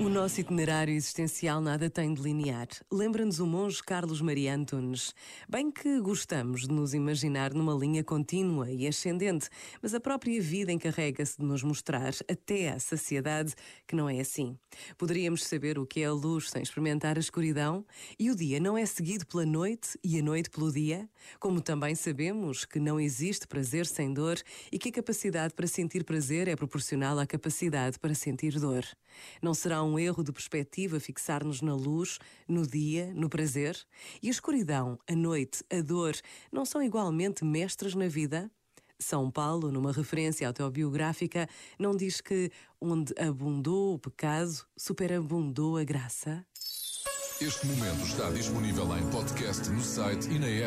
O nosso itinerário existencial nada tem de linear. Lembra-nos o monge Carlos Maria Antunes. Bem que gostamos de nos imaginar numa linha contínua e ascendente, mas a própria vida encarrega-se de nos mostrar, até à saciedade, que não é assim. Poderíamos saber o que é a luz sem experimentar a escuridão? E o dia não é seguido pela noite e a noite pelo dia? Como também sabemos que não existe prazer sem dor e que a capacidade para sentir prazer é proporcional à capacidade para sentir dor. Não será um erro de perspectiva fixar-nos na luz, no dia, no prazer? E a escuridão, a noite, a dor, não são igualmente mestres na vida? São Paulo, numa referência autobiográfica, não diz que onde abundou o pecado, superabundou a graça? Este momento está disponível em podcast no site e na app.